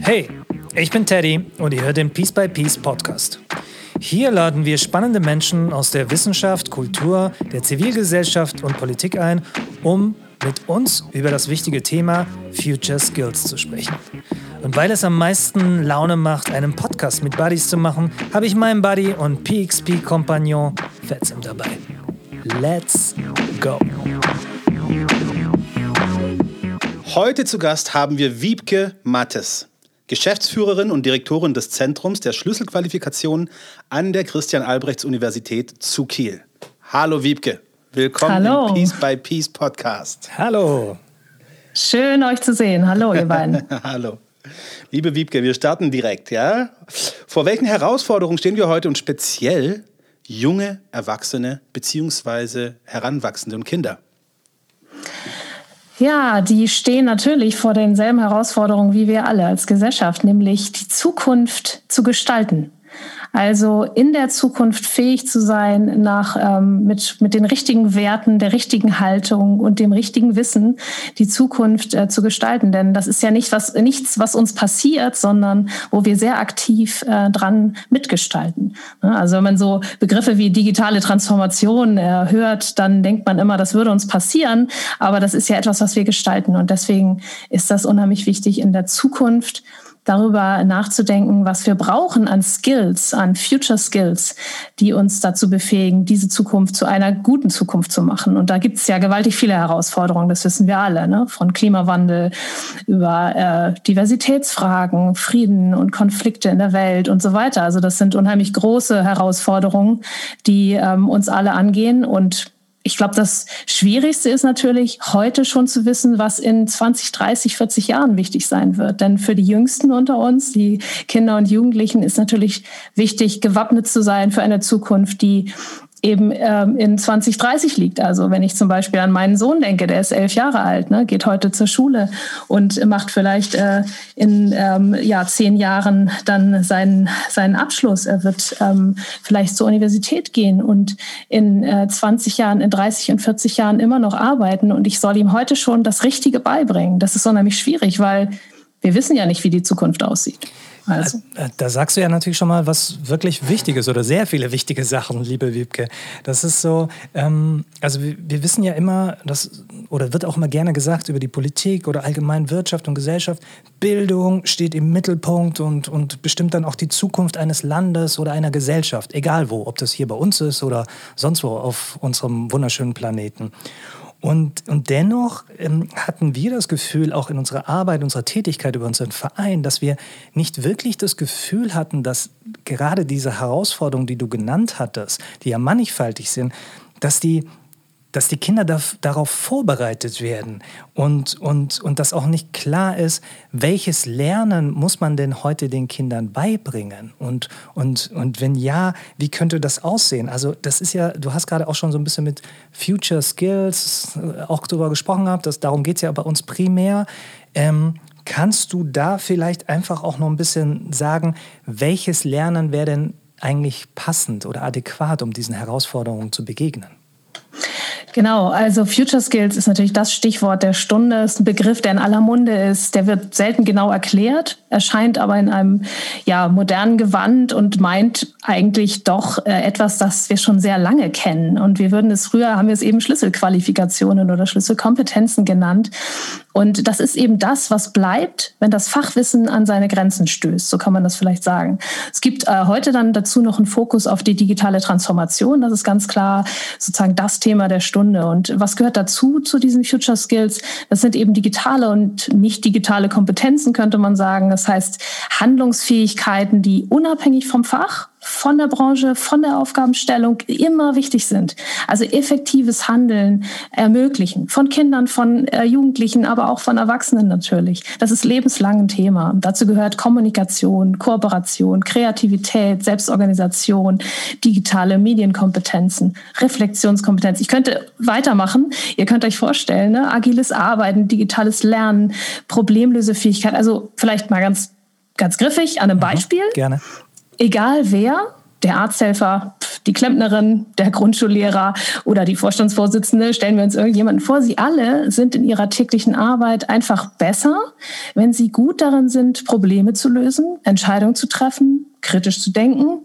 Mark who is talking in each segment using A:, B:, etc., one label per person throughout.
A: Hey, ich bin Teddy und ihr hört den Piece by Piece Podcast. Hier laden wir spannende Menschen aus der Wissenschaft, Kultur, der Zivilgesellschaft und Politik ein, um mit uns über das wichtige Thema Future Skills zu sprechen. Und weil es am meisten Laune macht, einen Podcast mit Buddies zu machen, habe ich meinen Buddy und PXP-Kompagnon Fetzem dabei. Let's go!
B: Heute zu Gast haben wir Wiebke Mattes, Geschäftsführerin und Direktorin des Zentrums der Schlüsselqualifikation an der Christian-Albrechts-Universität zu Kiel. Hallo Wiebke, willkommen
C: Hallo.
B: im Peace by Peace Podcast.
A: Hallo!
C: Schön, euch zu sehen. Hallo, ihr beiden.
B: Hallo. Liebe Wiebke, wir starten direkt, ja? Vor welchen Herausforderungen stehen wir heute und speziell junge Erwachsene bzw. Heranwachsende und Kinder?
C: Ja, die stehen natürlich vor denselben Herausforderungen wie wir alle als Gesellschaft, nämlich die Zukunft zu gestalten. Also in der Zukunft fähig zu sein, nach, ähm, mit, mit den richtigen Werten, der richtigen Haltung und dem richtigen Wissen die Zukunft äh, zu gestalten. Denn das ist ja nicht was, nichts, was uns passiert, sondern wo wir sehr aktiv äh, dran mitgestalten. Also wenn man so Begriffe wie digitale Transformation äh, hört, dann denkt man immer, das würde uns passieren. Aber das ist ja etwas, was wir gestalten. Und deswegen ist das unheimlich wichtig in der Zukunft darüber nachzudenken, was wir brauchen an Skills, an Future Skills, die uns dazu befähigen, diese Zukunft zu einer guten Zukunft zu machen. Und da gibt es ja gewaltig viele Herausforderungen, das wissen wir alle, ne? von Klimawandel über äh, Diversitätsfragen, Frieden und Konflikte in der Welt und so weiter. Also das sind unheimlich große Herausforderungen, die ähm, uns alle angehen und ich glaube, das Schwierigste ist natürlich, heute schon zu wissen, was in 20, 30, 40 Jahren wichtig sein wird. Denn für die Jüngsten unter uns, die Kinder und Jugendlichen, ist natürlich wichtig, gewappnet zu sein für eine Zukunft, die eben ähm, in 2030 liegt. Also wenn ich zum Beispiel an meinen Sohn denke, der ist elf Jahre alt, ne, geht heute zur Schule und macht vielleicht äh, in ähm, ja, zehn Jahren dann seinen, seinen Abschluss. Er wird ähm, vielleicht zur Universität gehen und in äh, 20 Jahren, in 30 und 40 Jahren immer noch arbeiten. Und ich soll ihm heute schon das Richtige beibringen. Das ist unheimlich schwierig, weil wir wissen ja nicht, wie die Zukunft aussieht.
A: Also. Da sagst du ja natürlich schon mal was wirklich Wichtiges oder sehr viele wichtige Sachen, liebe Wiebke. Das ist so, ähm, also wir, wir, wissen ja immer, dass, oder wird auch immer gerne gesagt über die Politik oder allgemein Wirtschaft und Gesellschaft, Bildung steht im Mittelpunkt und, und bestimmt dann auch die Zukunft eines Landes oder einer Gesellschaft, egal wo, ob das hier bei uns ist oder sonst wo auf unserem wunderschönen Planeten. Und, und dennoch ähm, hatten wir das Gefühl, auch in unserer Arbeit, unserer Tätigkeit über unseren Verein, dass wir nicht wirklich das Gefühl hatten, dass gerade diese Herausforderungen, die du genannt hattest, die ja mannigfaltig sind, dass die dass die Kinder da, darauf vorbereitet werden und, und, und dass auch nicht klar ist, welches Lernen muss man denn heute den Kindern beibringen und, und, und wenn ja, wie könnte das aussehen? Also das ist ja, du hast gerade auch schon so ein bisschen mit Future Skills äh, auch darüber gesprochen gehabt, dass, darum geht es ja bei uns primär. Ähm, kannst du da vielleicht einfach auch noch ein bisschen sagen, welches Lernen wäre denn eigentlich passend oder adäquat, um diesen Herausforderungen zu begegnen?
C: Genau, also Future Skills ist natürlich das Stichwort der Stunde, ist ein Begriff, der in aller Munde ist, der wird selten genau erklärt, erscheint aber in einem ja, modernen Gewand und meint eigentlich doch äh, etwas, das wir schon sehr lange kennen. Und wir würden es früher, haben wir es eben Schlüsselqualifikationen oder Schlüsselkompetenzen genannt. Und das ist eben das, was bleibt, wenn das Fachwissen an seine Grenzen stößt. So kann man das vielleicht sagen. Es gibt äh, heute dann dazu noch einen Fokus auf die digitale Transformation. Das ist ganz klar sozusagen das Thema der Stunde. Und was gehört dazu zu diesen Future Skills? Das sind eben digitale und nicht digitale Kompetenzen, könnte man sagen. Das heißt Handlungsfähigkeiten, die unabhängig vom Fach von der Branche, von der Aufgabenstellung immer wichtig sind. Also effektives Handeln ermöglichen. Von Kindern, von äh, Jugendlichen, aber auch von Erwachsenen natürlich. Das ist lebenslang ein Thema. Und dazu gehört Kommunikation, Kooperation, Kreativität, Selbstorganisation, digitale Medienkompetenzen, Reflexionskompetenz. Ich könnte weitermachen. Ihr könnt euch vorstellen, ne? agiles Arbeiten, digitales Lernen, Problemlösefähigkeit. Also vielleicht mal ganz ganz griffig an einem Beispiel.
A: Gerne
C: egal wer, der Arzthelfer, die Klempnerin, der Grundschullehrer oder die Vorstandsvorsitzende, stellen wir uns irgendjemanden vor. Sie alle sind in ihrer täglichen Arbeit einfach besser, wenn sie gut darin sind, Probleme zu lösen, Entscheidungen zu treffen, kritisch zu denken,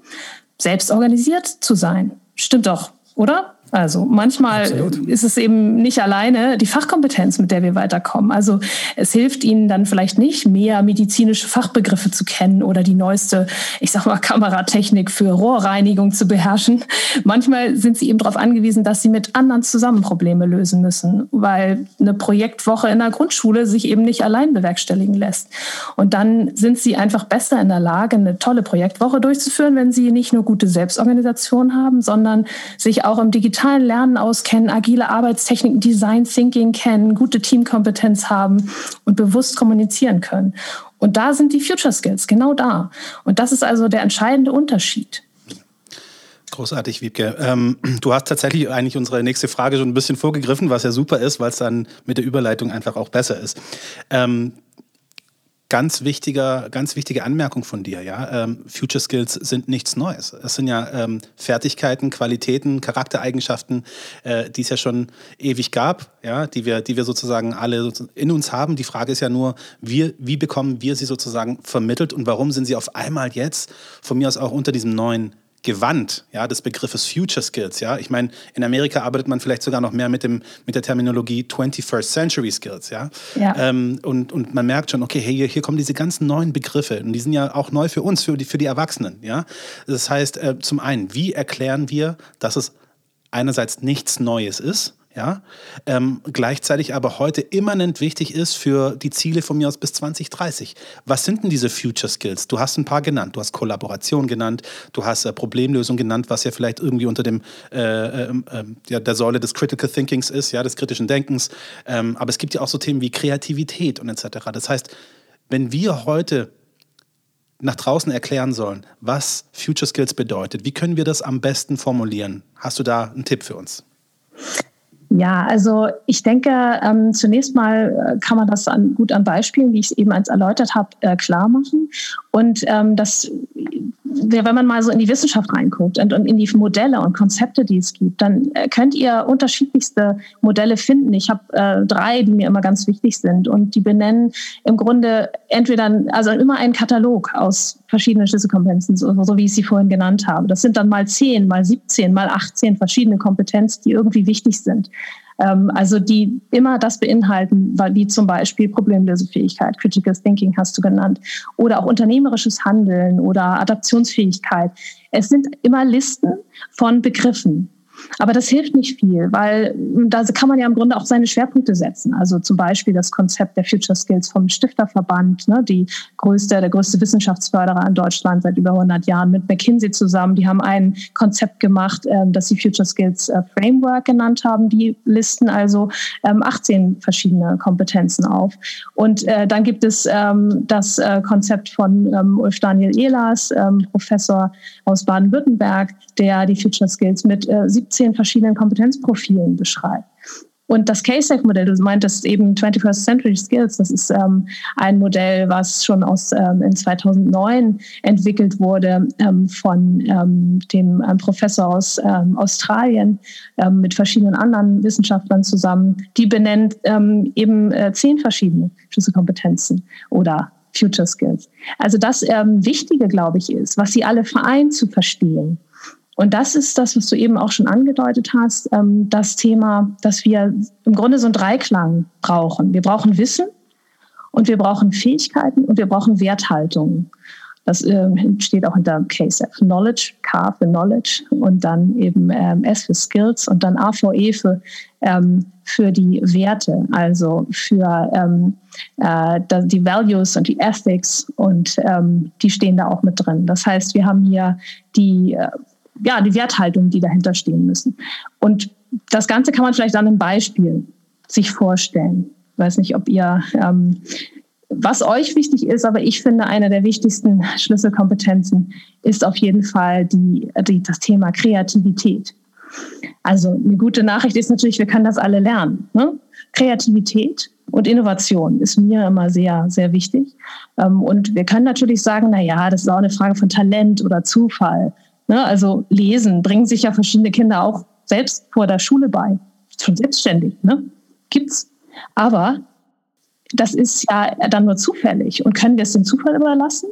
C: selbst organisiert zu sein. Stimmt doch, oder? Also manchmal Absolut. ist es eben nicht alleine die Fachkompetenz, mit der wir weiterkommen. Also es hilft Ihnen dann vielleicht nicht, mehr medizinische Fachbegriffe zu kennen oder die neueste, ich sag mal, Kameratechnik für Rohrreinigung zu beherrschen. Manchmal sind Sie eben darauf angewiesen, dass Sie mit anderen zusammen Probleme lösen müssen, weil eine Projektwoche in der Grundschule sich eben nicht allein bewerkstelligen lässt. Und dann sind Sie einfach besser in der Lage, eine tolle Projektwoche durchzuführen, wenn Sie nicht nur gute Selbstorganisation haben, sondern sich auch im digitalen digitalen Lernen auskennen, agile Arbeitstechniken, Design Thinking kennen, gute Teamkompetenz haben und bewusst kommunizieren können. Und da sind die Future Skills, genau da. Und das ist also der entscheidende Unterschied.
B: Großartig, Wiebke. Ähm, du hast tatsächlich eigentlich unsere nächste Frage schon ein bisschen vorgegriffen, was ja super ist, weil es dann mit der Überleitung einfach auch besser ist. Ähm, ganz wichtiger, ganz wichtige Anmerkung von dir, ja. Ähm, Future Skills sind nichts Neues. Es sind ja ähm, Fertigkeiten, Qualitäten, Charaktereigenschaften, äh, die es ja schon ewig gab, ja, die wir, die wir sozusagen alle in uns haben. Die Frage ist ja nur, wie, wie bekommen wir sie sozusagen vermittelt und warum sind sie auf einmal jetzt von mir aus auch unter diesem neuen Gewand ja, des Begriffes Future Skills. Ja? Ich meine, in Amerika arbeitet man vielleicht sogar noch mehr mit, dem, mit der Terminologie 21st Century Skills. Ja? ja. Ähm, und, und man merkt schon, okay, hey, hier, hier kommen diese ganzen neuen Begriffe und die sind ja auch neu für uns, für die, für die Erwachsenen. Ja? Das heißt, äh, zum einen, wie erklären wir, dass es einerseits nichts Neues ist, ja, ähm, gleichzeitig aber heute immanent wichtig ist für die Ziele von mir aus bis 2030. Was sind denn diese Future Skills? Du hast ein paar genannt. Du hast Kollaboration genannt, du hast äh, Problemlösung genannt, was ja vielleicht irgendwie unter dem, äh, äh, ja, der Säule des Critical Thinkings ist, ja, des kritischen Denkens. Ähm, aber es gibt ja auch so Themen wie Kreativität und etc. Das heißt, wenn wir heute nach draußen erklären sollen, was Future Skills bedeutet, wie können wir das am besten formulieren? Hast du da einen Tipp für uns?
C: Ja, also ich denke, ähm, zunächst mal äh, kann man das an, gut an Beispielen, wie ich es eben als erläutert habe, äh, klar machen. Und ähm, das wenn man mal so in die Wissenschaft reinguckt und, in die Modelle und Konzepte, die es gibt, dann äh, könnt ihr unterschiedlichste Modelle finden. Ich habe äh, drei, die mir immer ganz wichtig sind und die benennen im Grunde entweder, also immer einen Katalog aus verschiedenen Schlüsselkompetenzen, so, so wie ich sie vorhin genannt habe. Das sind dann mal zehn, mal 17, mal 18 verschiedene Kompetenzen, die irgendwie wichtig sind. Ähm, also die immer das beinhalten, wie zum Beispiel Problemlösefähigkeit, Critical Thinking hast du genannt, oder auch unternehmerisches Handeln oder Adaptionsfähigkeit. Es sind immer Listen von Begriffen. Aber das hilft nicht viel, weil da kann man ja im Grunde auch seine Schwerpunkte setzen. Also zum Beispiel das Konzept der Future Skills vom Stifterverband, ne, die größte, der größte Wissenschaftsförderer in Deutschland seit über 100 Jahren mit McKinsey zusammen. Die haben ein Konzept gemacht, ähm, das sie Future Skills äh, Framework genannt haben. Die listen also ähm, 18 verschiedene Kompetenzen auf. Und äh, dann gibt es ähm, das äh, Konzept von ähm, Ulf Daniel Ehlers, ähm, Professor aus Baden-Württemberg, der die Future Skills mit äh, 17 verschiedenen Kompetenzprofilen beschreibt. Und das K-Sec-Modell, du meintest eben 21st Century Skills, das ist ähm, ein Modell, was schon aus ähm, in 2009 entwickelt wurde ähm, von ähm, dem ähm, Professor aus ähm, Australien mit verschiedenen anderen Wissenschaftlern zusammen. Die benennt eben äh, zehn verschiedene Schlüsselkompetenzen oder Future Skills. Also das Wichtige, glaube ich, ist, was sie alle vereint zu verstehen und das ist das, was du eben auch schon angedeutet hast, ähm, das Thema, dass wir im Grunde so einen Dreiklang brauchen. Wir brauchen Wissen und wir brauchen Fähigkeiten und wir brauchen Werthaltung. Das äh, steht auch hinter KSF. Knowledge, K für Knowledge und dann eben ähm, S für Skills und dann AVE für, ähm, für die Werte, also für ähm, äh, die Values und die Ethics und ähm, die stehen da auch mit drin. Das heißt, wir haben hier die äh, ja, die Werthaltung, die dahinter stehen müssen. Und das Ganze kann man vielleicht an einem Beispiel sich vorstellen. Ich weiß nicht, ob ihr, ähm, was euch wichtig ist, aber ich finde, eine der wichtigsten Schlüsselkompetenzen ist auf jeden Fall die, die, das Thema Kreativität. Also eine gute Nachricht ist natürlich, wir können das alle lernen. Ne? Kreativität und Innovation ist mir immer sehr, sehr wichtig. Ähm, und wir können natürlich sagen, na ja, das ist auch eine Frage von Talent oder Zufall. Ne? Also lesen bringen sich ja verschiedene Kinder auch selbst vor der Schule bei. Schon selbstständig, ne? Gibt's. Aber das ist ja dann nur zufällig. Und können wir es dem Zufall überlassen?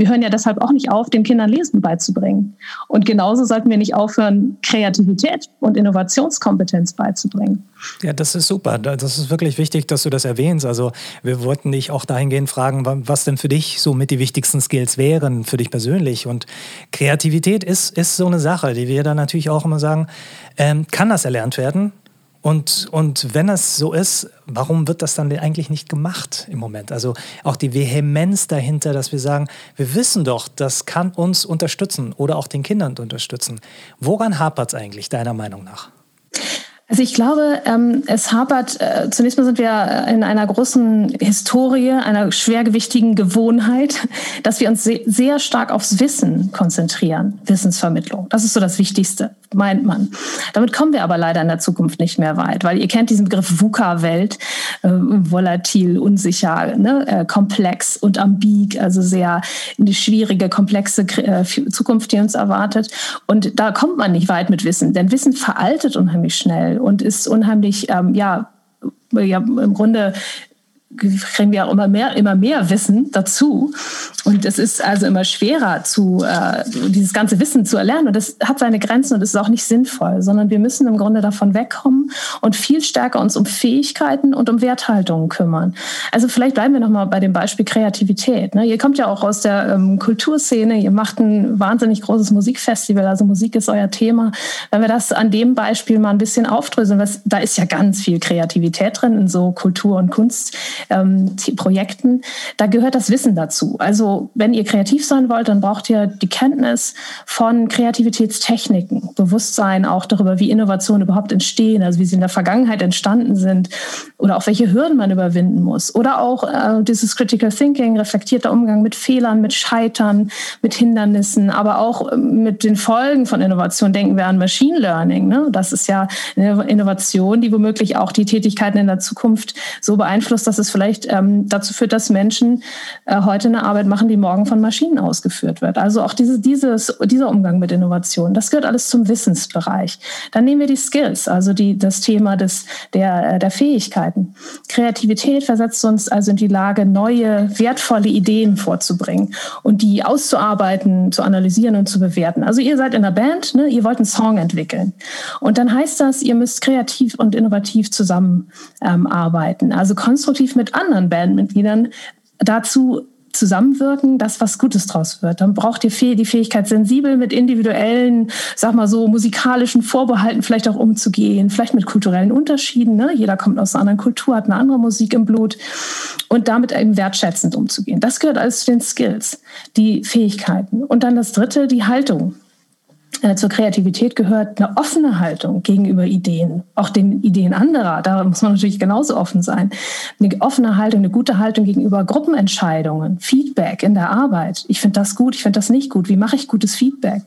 C: Wir hören ja deshalb auch nicht auf, den Kindern Lesen beizubringen. Und genauso sollten wir nicht aufhören, Kreativität und Innovationskompetenz beizubringen.
A: Ja, das ist super. Das ist wirklich wichtig, dass du das erwähnst. Also wir wollten dich auch dahingehend fragen, was denn für dich so mit die wichtigsten Skills wären, für dich persönlich. Und Kreativität ist, ist so eine Sache, die wir dann natürlich auch immer sagen, ähm, kann das erlernt werden? Und, und wenn es so ist, warum wird das dann eigentlich nicht gemacht im Moment? Also auch die Vehemenz dahinter, dass wir sagen, wir wissen doch, das kann uns unterstützen oder auch den Kindern unterstützen. Woran hapert es eigentlich deiner Meinung nach?
C: Also ich glaube, ähm, es hapert, äh, zunächst mal sind wir in einer großen Historie, einer schwergewichtigen Gewohnheit, dass wir uns sehr stark aufs Wissen konzentrieren, Wissensvermittlung. Das ist so das Wichtigste meint man. Damit kommen wir aber leider in der Zukunft nicht mehr weit, weil ihr kennt diesen Begriff VUCA-Welt, äh, volatil, unsicher, ne, äh, komplex und ambig, also sehr eine schwierige, komplexe äh, Zukunft, die uns erwartet. Und da kommt man nicht weit mit Wissen, denn Wissen veraltet unheimlich schnell und ist unheimlich, ähm, ja, ja, im Grunde kriegen wir auch immer mehr, immer mehr Wissen dazu. Und es ist also immer schwerer, zu, äh, dieses ganze Wissen zu erlernen. Und das hat seine Grenzen und ist auch nicht sinnvoll, sondern wir müssen im Grunde davon wegkommen und viel stärker uns um Fähigkeiten und um Werthaltungen kümmern. Also vielleicht bleiben wir nochmal bei dem Beispiel Kreativität. Ne? Ihr kommt ja auch aus der ähm, Kulturszene, ihr macht ein wahnsinnig großes Musikfestival, also Musik ist euer Thema. Wenn wir das an dem Beispiel mal ein bisschen aufdröseln, was, da ist ja ganz viel Kreativität drin in so Kultur und Kunst ähm, Projekten, da gehört das Wissen dazu. Also wenn ihr kreativ sein wollt, dann braucht ihr die Kenntnis von Kreativitätstechniken, Bewusstsein auch darüber, wie Innovationen überhaupt entstehen, also wie sie in der Vergangenheit entstanden sind oder auch welche Hürden man überwinden muss. Oder auch äh, dieses Critical Thinking, reflektierter Umgang mit Fehlern, mit Scheitern, mit Hindernissen, aber auch ähm, mit den Folgen von Innovation. Denken wir an Machine Learning. Ne? Das ist ja eine Innovation, die womöglich auch die Tätigkeiten in der Zukunft so beeinflusst, dass es vielleicht ähm, dazu führt, dass Menschen äh, heute eine Arbeit machen, die morgen von Maschinen ausgeführt wird. Also auch diese, dieses, dieser Umgang mit Innovation, das gehört alles zum Wissensbereich. Dann nehmen wir die Skills, also die, das Thema des, der, äh, der Fähigkeiten. Kreativität versetzt uns also in die Lage, neue, wertvolle Ideen vorzubringen und die auszuarbeiten, zu analysieren und zu bewerten. Also ihr seid in einer Band, ne? ihr wollt einen Song entwickeln. Und dann heißt das, ihr müsst kreativ und innovativ zusammenarbeiten. Ähm, also konstruktiv mit anderen Bandmitgliedern dazu zusammenwirken, dass was Gutes draus wird. Dann braucht ihr die Fähigkeit, sensibel mit individuellen, sag mal so, musikalischen Vorbehalten vielleicht auch umzugehen, vielleicht mit kulturellen Unterschieden. Ne? Jeder kommt aus einer anderen Kultur, hat eine andere Musik im Blut und damit eben wertschätzend umzugehen. Das gehört alles zu den Skills, die Fähigkeiten. Und dann das dritte, die Haltung. Äh, zur Kreativität gehört eine offene Haltung gegenüber Ideen, auch den Ideen anderer. Da muss man natürlich genauso offen sein. Eine offene Haltung, eine gute Haltung gegenüber Gruppenentscheidungen, Feedback in der Arbeit. Ich finde das gut, ich finde das nicht gut. Wie mache ich gutes Feedback?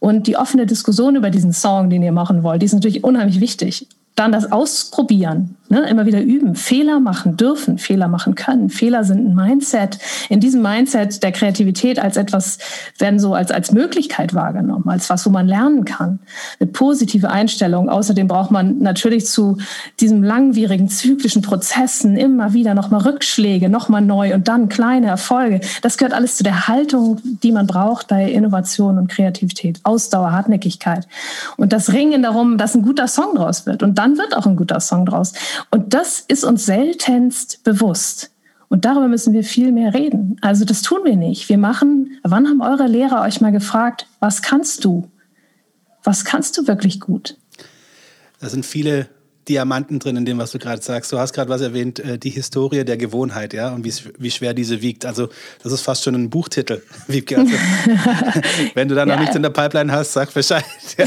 C: Und die offene Diskussion über diesen Song, den ihr machen wollt, die ist natürlich unheimlich wichtig dann das Ausprobieren, ne? immer wieder üben, Fehler machen dürfen, Fehler machen können. Fehler sind ein Mindset. In diesem Mindset der Kreativität als etwas werden so als, als Möglichkeit wahrgenommen, als was, wo man lernen kann. Eine positive Einstellung. Außerdem braucht man natürlich zu diesem langwierigen, zyklischen Prozessen immer wieder nochmal Rückschläge, nochmal neu und dann kleine Erfolge. Das gehört alles zu der Haltung, die man braucht bei Innovation und Kreativität. Ausdauer, Hartnäckigkeit. Und das Ringen darum, dass ein guter Song draus wird. Und dann wird auch ein guter Song draus. Und das ist uns seltenst bewusst. Und darüber müssen wir viel mehr reden. Also das tun wir nicht. Wir machen, wann haben eure Lehrer euch mal gefragt, was kannst du? Was kannst du wirklich gut?
B: Da sind viele Diamanten drin in dem, was du gerade sagst. Du hast gerade was erwähnt, äh, die Historie der Gewohnheit, ja, und wie, schwer diese wiegt. Also, das ist fast schon ein Buchtitel, Wiebke. Also, wenn du da noch ja. nichts in der Pipeline hast, sag Bescheid. Ja.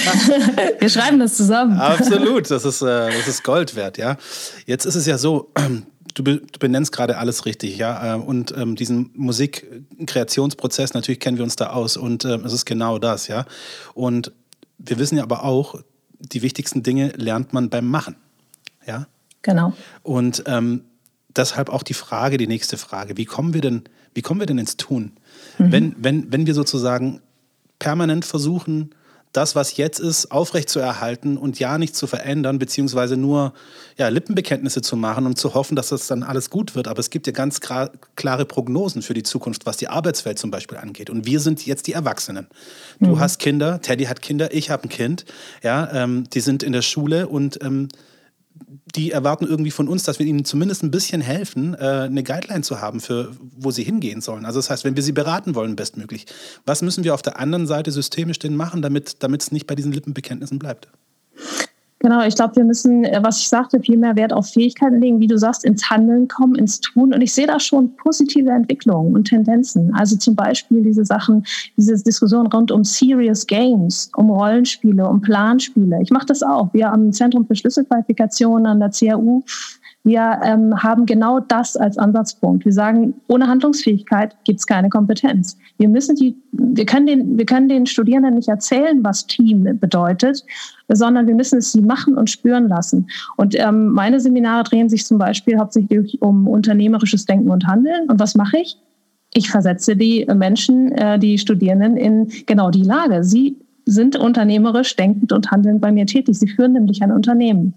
C: Wir schreiben das zusammen.
B: Absolut, das ist, äh, das ist Gold wert, ja. Jetzt ist es ja so, du, du benennst gerade alles richtig, ja. Äh, und ähm, diesen Musikkreationsprozess, natürlich kennen wir uns da aus und ähm, es ist genau das, ja. Und wir wissen ja aber auch, die wichtigsten Dinge lernt man beim Machen. Ja?
C: Genau.
B: Und ähm, deshalb auch die Frage, die nächste Frage, wie kommen wir denn, wie kommen wir denn ins Tun? Mhm. Wenn, wenn, wenn wir sozusagen permanent versuchen, das, was jetzt ist, aufrechtzuerhalten und ja nicht zu verändern, beziehungsweise nur ja, Lippenbekenntnisse zu machen und zu hoffen, dass das dann alles gut wird. Aber es gibt ja ganz klare Prognosen für die Zukunft, was die Arbeitswelt zum Beispiel angeht. Und wir sind jetzt die Erwachsenen. Du mhm. hast Kinder, Teddy hat Kinder, ich habe ein Kind. Ja, ähm, die sind in der Schule und ähm, die erwarten irgendwie von uns, dass wir ihnen zumindest ein bisschen helfen, äh, eine Guideline zu haben, für wo sie hingehen sollen. Also das heißt, wenn wir sie beraten wollen, bestmöglich, was müssen wir auf der anderen Seite systemisch denn machen, damit es nicht bei diesen Lippenbekenntnissen bleibt?
C: Genau, ich glaube, wir müssen, äh, was ich sagte, viel mehr Wert auf Fähigkeiten legen, wie du sagst, ins Handeln kommen, ins Tun. Und ich sehe da schon positive Entwicklungen und Tendenzen. Also zum Beispiel diese Sachen, diese Diskussion rund um Serious Games, um Rollenspiele, um Planspiele. Ich mache das auch. Wir am Zentrum für Schlüsselqualifikationen an der CAU wir ähm, haben genau das als Ansatzpunkt. Wir sagen, ohne Handlungsfähigkeit gibt es keine Kompetenz. Wir müssen die, wir können den, wir können den Studierenden nicht erzählen, was Team bedeutet, sondern wir müssen es sie machen und spüren lassen. Und ähm, meine Seminare drehen sich zum Beispiel hauptsächlich um unternehmerisches Denken und Handeln. Und was mache ich? Ich versetze die Menschen, äh, die Studierenden in genau die Lage. Sie sind unternehmerisch denkend und handelnd bei mir tätig. Sie führen nämlich ein Unternehmen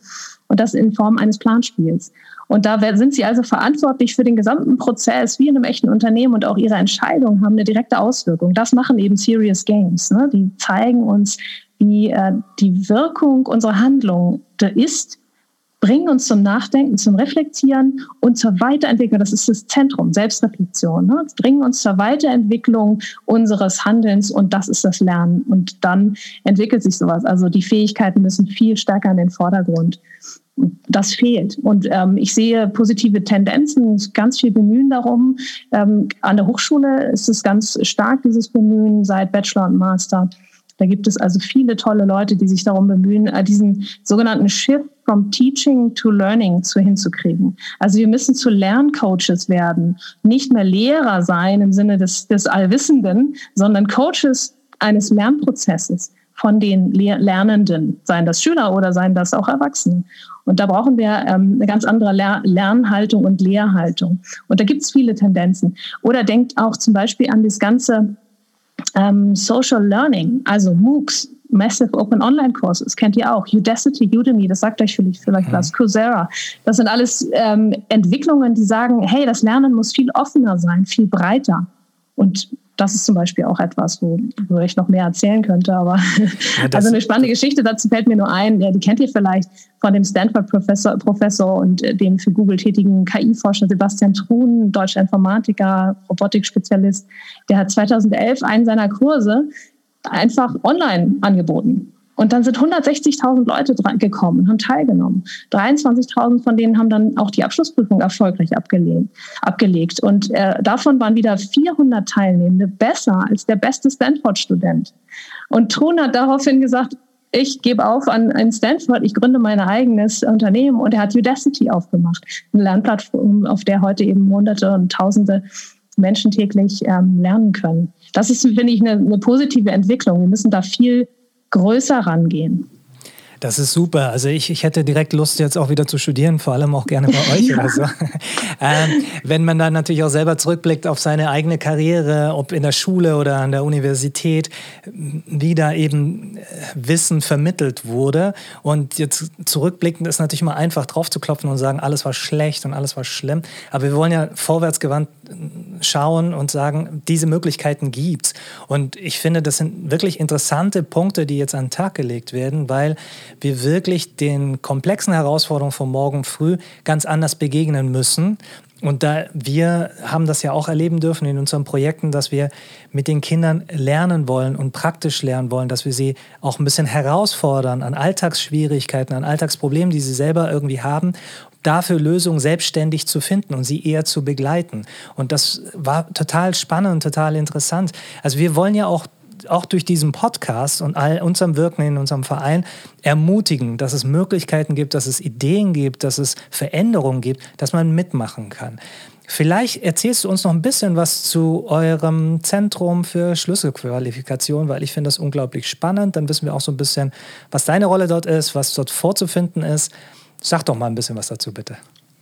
C: und das in Form eines Planspiels. Und da sind sie also verantwortlich für den gesamten Prozess, wie in einem echten Unternehmen und auch ihre Entscheidungen haben eine direkte Auswirkung. Das machen eben Serious Games. Ne? Die zeigen uns, wie äh, die Wirkung unserer Handlung ist, bringen uns zum Nachdenken, zum Reflektieren und zur Weiterentwicklung. Das ist das Zentrum, Selbstreflexion. Ne? Bringen uns zur Weiterentwicklung unseres Handelns und das ist das Lernen. Und dann entwickelt sich sowas. Also die Fähigkeiten müssen viel stärker in den Vordergrund das fehlt. Und ähm, ich sehe positive Tendenzen, ganz viel Bemühen darum. Ähm, an der Hochschule ist es ganz stark, dieses Bemühen seit Bachelor und Master. Da gibt es also viele tolle Leute, die sich darum bemühen, äh, diesen sogenannten Shift from Teaching to Learning zu hinzukriegen. Also wir müssen zu Lerncoaches werden, nicht mehr Lehrer sein im Sinne des, des Allwissenden, sondern Coaches eines Lernprozesses von den Lernenden, seien das Schüler oder seien das auch Erwachsene. Und da brauchen wir ähm, eine ganz andere Ler Lernhaltung und Lehrhaltung. Und da gibt es viele Tendenzen. Oder denkt auch zum Beispiel an das ganze ähm, Social Learning, also MOOCs, Massive Open Online Courses, kennt ihr auch. Udacity, Udemy, das sagt euch vielleicht, vielleicht mhm. was, Coursera. Das sind alles ähm, Entwicklungen, die sagen, hey, das Lernen muss viel offener sein, viel breiter. Und das ist zum Beispiel auch etwas, wo, ich noch mehr erzählen könnte. Aber ja, also eine spannende Geschichte dazu fällt mir nur ein. Ja, die kennt ihr vielleicht von dem Stanford-Professor Professor und äh, dem für Google tätigen KI-Forscher Sebastian Truhn, deutscher Informatiker, Robotikspezialist. Der hat 2011 einen seiner Kurse einfach online angeboten. Und dann sind 160.000 Leute gekommen und haben teilgenommen. 23.000 von denen haben dann auch die Abschlussprüfung erfolgreich abgelehnt, abgelegt. Und äh, davon waren wieder 400 Teilnehmende besser als der beste Stanford-Student. Und Thron hat daraufhin gesagt, ich gebe auf an, an Stanford, ich gründe mein eigenes Unternehmen und er hat Udacity aufgemacht, eine Lernplattform, auf der heute eben Hunderte und Tausende Menschen täglich ähm, lernen können. Das ist, finde ich, eine, eine positive Entwicklung. Wir müssen da viel größer rangehen.
A: Das ist super. Also ich, ich hätte direkt Lust, jetzt auch wieder zu studieren, vor allem auch gerne bei euch ja. so. Ähm, wenn man dann natürlich auch selber zurückblickt auf seine eigene Karriere, ob in der Schule oder an der Universität, wie da eben äh, Wissen vermittelt wurde. Und jetzt zurückblickend ist natürlich mal einfach drauf zu klopfen und sagen, alles war schlecht und alles war schlimm. Aber wir wollen ja vorwärtsgewandt schauen und sagen, diese Möglichkeiten gibt's. Und ich finde, das sind wirklich interessante Punkte, die jetzt an den Tag gelegt werden, weil wir wirklich den komplexen Herausforderungen von morgen früh ganz anders begegnen müssen. Und da wir haben das ja auch erleben dürfen in unseren Projekten, dass wir mit den Kindern lernen wollen und praktisch lernen wollen, dass wir sie auch ein bisschen herausfordern an Alltagsschwierigkeiten, an Alltagsproblemen, die sie selber irgendwie haben, dafür Lösungen selbstständig zu finden und sie eher zu begleiten. Und das war total spannend, total interessant. Also wir wollen ja auch auch durch diesen Podcast und all unserem Wirken in unserem Verein ermutigen, dass es Möglichkeiten gibt, dass es Ideen gibt, dass es Veränderungen gibt, dass man mitmachen kann. Vielleicht erzählst du uns noch ein bisschen was zu eurem Zentrum für Schlüsselqualifikation, weil ich finde das unglaublich spannend. Dann wissen wir auch so ein bisschen, was deine Rolle dort ist, was dort vorzufinden ist. Sag doch mal ein bisschen was dazu, bitte.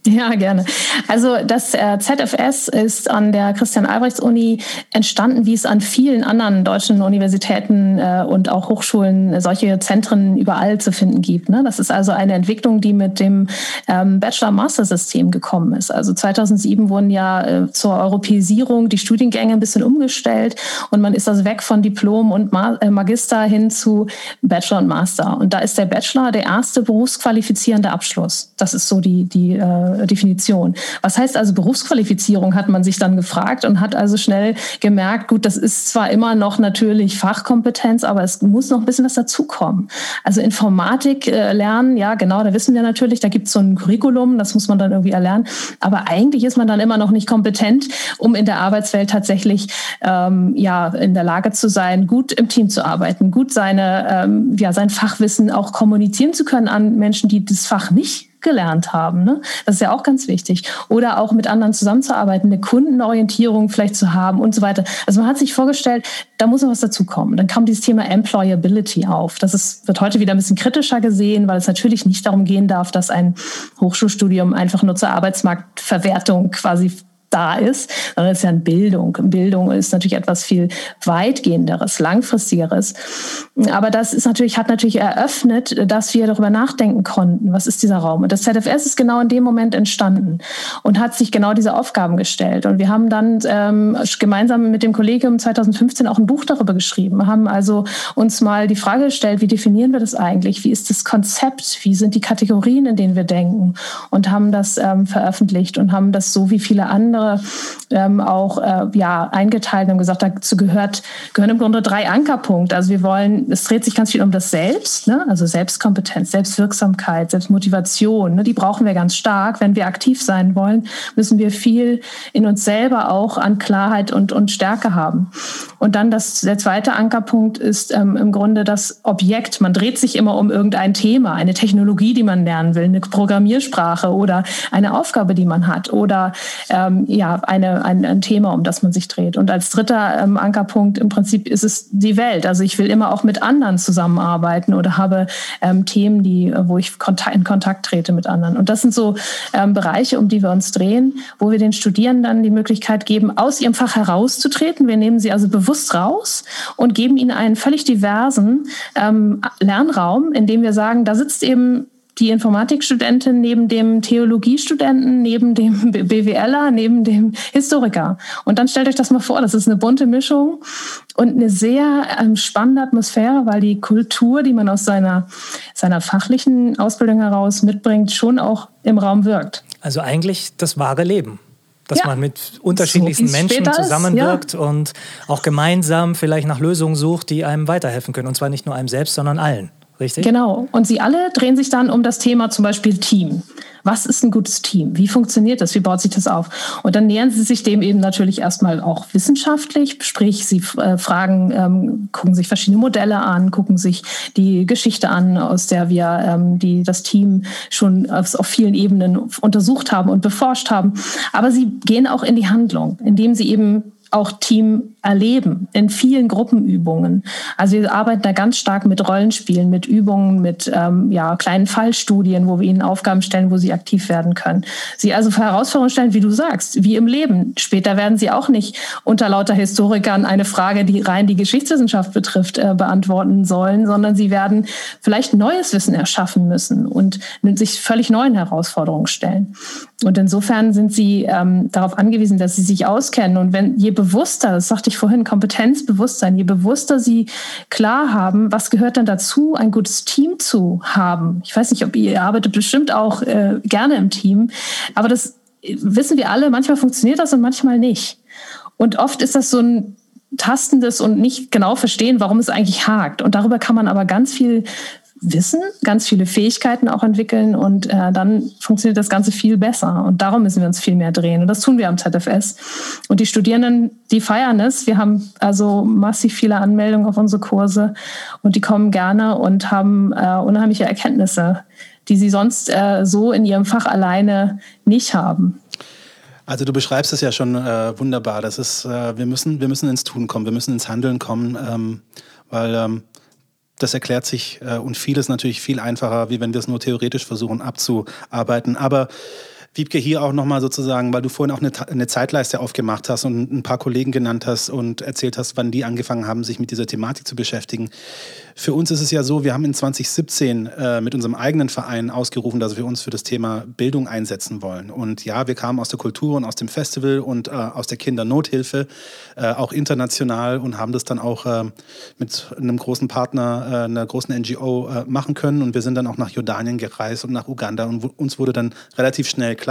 C: Ja, gerne. Also das äh, ZFS ist an der Christian-Albrechts-Uni entstanden, wie es an vielen anderen deutschen Universitäten äh, und auch Hochschulen solche Zentren überall zu finden gibt. Ne? Das ist also eine Entwicklung, die mit dem ähm, Bachelor-Master-System gekommen ist. Also 2007 wurden ja äh, zur Europäisierung die Studiengänge ein bisschen umgestellt und man ist also weg von Diplom und Ma Magister hin zu Bachelor und Master. Und da ist der Bachelor der erste berufsqualifizierende Abschluss. Das ist so die, die Definition. Was heißt also Berufsqualifizierung, hat man sich dann gefragt und hat also schnell gemerkt, gut, das ist zwar immer noch natürlich Fachkompetenz, aber es muss noch ein bisschen was dazukommen. Also Informatik äh, lernen, ja genau, da wissen wir natürlich, da gibt es so ein Curriculum, das muss man dann irgendwie erlernen. Aber eigentlich ist man dann immer noch nicht kompetent, um in der Arbeitswelt tatsächlich ähm, ja, in der Lage zu sein, gut im Team zu arbeiten, gut seine, ähm, ja, sein Fachwissen auch kommunizieren zu können an Menschen, die das Fach nicht gelernt haben. Ne? Das ist ja auch ganz wichtig. Oder auch mit anderen zusammenzuarbeiten, eine Kundenorientierung vielleicht zu haben und so weiter. Also man hat sich vorgestellt, da muss noch was dazukommen. Dann kam dieses Thema Employability auf. Das ist, wird heute wieder ein bisschen kritischer gesehen, weil es natürlich nicht darum gehen darf, dass ein Hochschulstudium einfach nur zur Arbeitsmarktverwertung quasi da ist, sondern es ist ja eine Bildung. Bildung ist natürlich etwas viel weitgehenderes, langfristigeres. Aber das ist natürlich, hat natürlich eröffnet, dass wir darüber nachdenken konnten, was ist dieser Raum. Und das ZFS ist genau in dem Moment entstanden und hat sich genau diese Aufgaben gestellt. Und wir haben dann ähm, gemeinsam mit dem Kollegium 2015 auch ein Buch darüber geschrieben. Wir haben also uns mal die Frage gestellt, wie definieren wir das eigentlich? Wie ist das Konzept? Wie sind die Kategorien, in denen wir denken? Und haben das ähm, veröffentlicht und haben das so wie viele andere andere ähm, auch äh, ja, eingeteilt und gesagt, dazu gehört, gehören im Grunde drei Ankerpunkte. Also wir wollen, es dreht sich ganz viel um das Selbst, ne? also Selbstkompetenz, Selbstwirksamkeit, Selbstmotivation. Ne? Die brauchen wir ganz stark. Wenn wir aktiv sein wollen, müssen wir viel in uns selber auch an Klarheit und, und Stärke haben. Und dann das, der zweite Ankerpunkt ist ähm, im Grunde das Objekt. Man dreht sich immer um irgendein Thema, eine Technologie, die man lernen will, eine Programmiersprache oder eine Aufgabe, die man hat oder ähm, ja, eine, ein, ein Thema, um das man sich dreht. Und als dritter ähm, Ankerpunkt im Prinzip ist es die Welt. Also ich will immer auch mit anderen zusammenarbeiten oder habe ähm, Themen, die, wo ich in Kontakt trete mit anderen. Und das sind so ähm, Bereiche, um die wir uns drehen, wo wir den Studierenden die Möglichkeit geben, aus ihrem Fach herauszutreten. Wir nehmen sie also bewusst raus und geben ihnen einen völlig diversen ähm, Lernraum, in dem wir sagen, da sitzt eben die Informatikstudentin neben dem Theologiestudenten, neben dem BWLer, neben dem Historiker. Und dann stellt euch das mal vor, das ist eine bunte Mischung und eine sehr ähm, spannende Atmosphäre, weil die Kultur, die man aus seiner, seiner fachlichen Ausbildung heraus mitbringt, schon auch im Raum wirkt.
A: Also eigentlich das wahre Leben dass ja. man mit unterschiedlichsten so, Menschen zusammenwirkt ja. und auch gemeinsam vielleicht nach Lösungen sucht, die einem weiterhelfen können. Und zwar nicht nur einem selbst, sondern allen richtig?
C: Genau. Und sie alle drehen sich dann um das Thema zum Beispiel Team. Was ist ein gutes Team? Wie funktioniert das? Wie baut sich das auf? Und dann nähern sie sich dem eben natürlich erstmal auch wissenschaftlich, sprich, sie äh, fragen, ähm, gucken sich verschiedene Modelle an, gucken sich die Geschichte an, aus der wir ähm, die, das Team schon auf, auf vielen Ebenen untersucht haben und beforscht haben. Aber sie gehen auch in die Handlung, indem sie eben auch Team erleben in vielen Gruppenübungen. Also wir arbeiten da ganz stark mit Rollenspielen, mit Übungen, mit ähm, ja, kleinen Fallstudien, wo wir ihnen Aufgaben stellen, wo sie aktiv werden können. Sie also für Herausforderungen stellen, wie du sagst, wie im Leben. Später werden sie auch nicht unter lauter Historikern eine Frage, die rein die Geschichtswissenschaft betrifft, äh, beantworten sollen, sondern sie werden vielleicht neues Wissen erschaffen müssen und sich völlig neuen Herausforderungen stellen. Und insofern sind sie ähm, darauf angewiesen, dass sie sich auskennen. Und wenn je bewusster, das sagte ich vorhin, Kompetenzbewusstsein, je bewusster sie klar haben, was gehört dann dazu, ein gutes Team zu haben. Ich weiß nicht, ob ihr, ihr arbeitet bestimmt auch äh, gerne im Team, aber das wissen wir alle, manchmal funktioniert das und manchmal nicht. Und oft ist das so ein tastendes und nicht genau verstehen, warum es eigentlich hakt. Und darüber kann man aber ganz viel Wissen, ganz viele Fähigkeiten auch entwickeln und äh, dann funktioniert das Ganze viel besser. Und darum müssen wir uns viel mehr drehen. Und das tun wir am ZFS. Und die Studierenden, die feiern es. Wir haben also massiv viele Anmeldungen auf unsere Kurse und die kommen gerne und haben äh, unheimliche Erkenntnisse, die sie sonst äh, so in ihrem Fach alleine nicht haben.
B: Also du beschreibst es ja schon äh, wunderbar. Das ist, äh, wir müssen, wir müssen ins Tun kommen, wir müssen ins Handeln kommen, ähm, weil ähm, das erklärt sich äh, und vieles natürlich viel einfacher, wie wenn wir es nur theoretisch versuchen abzuarbeiten. Aber Wiebke, hier auch nochmal sozusagen, weil du vorhin auch eine, eine, Zeitleiste aufgemacht hast und ein paar Kollegen genannt hast und erzählt hast, wann die angefangen haben, sich mit dieser Thematik zu beschäftigen. Für uns ist es ja so, wir haben in 2017 äh, mit unserem eigenen Verein ausgerufen, dass wir uns für das Thema Bildung einsetzen wollen. Und ja, wir kamen aus der Kultur und aus dem Festival und äh, aus der Kindernothilfe, äh, auch international und haben das dann auch äh, mit einem großen Partner, äh, einer großen NGO äh, machen können. Und wir sind dann auch nach Jordanien gereist und nach Uganda und uns wurde dann relativ schnell klar,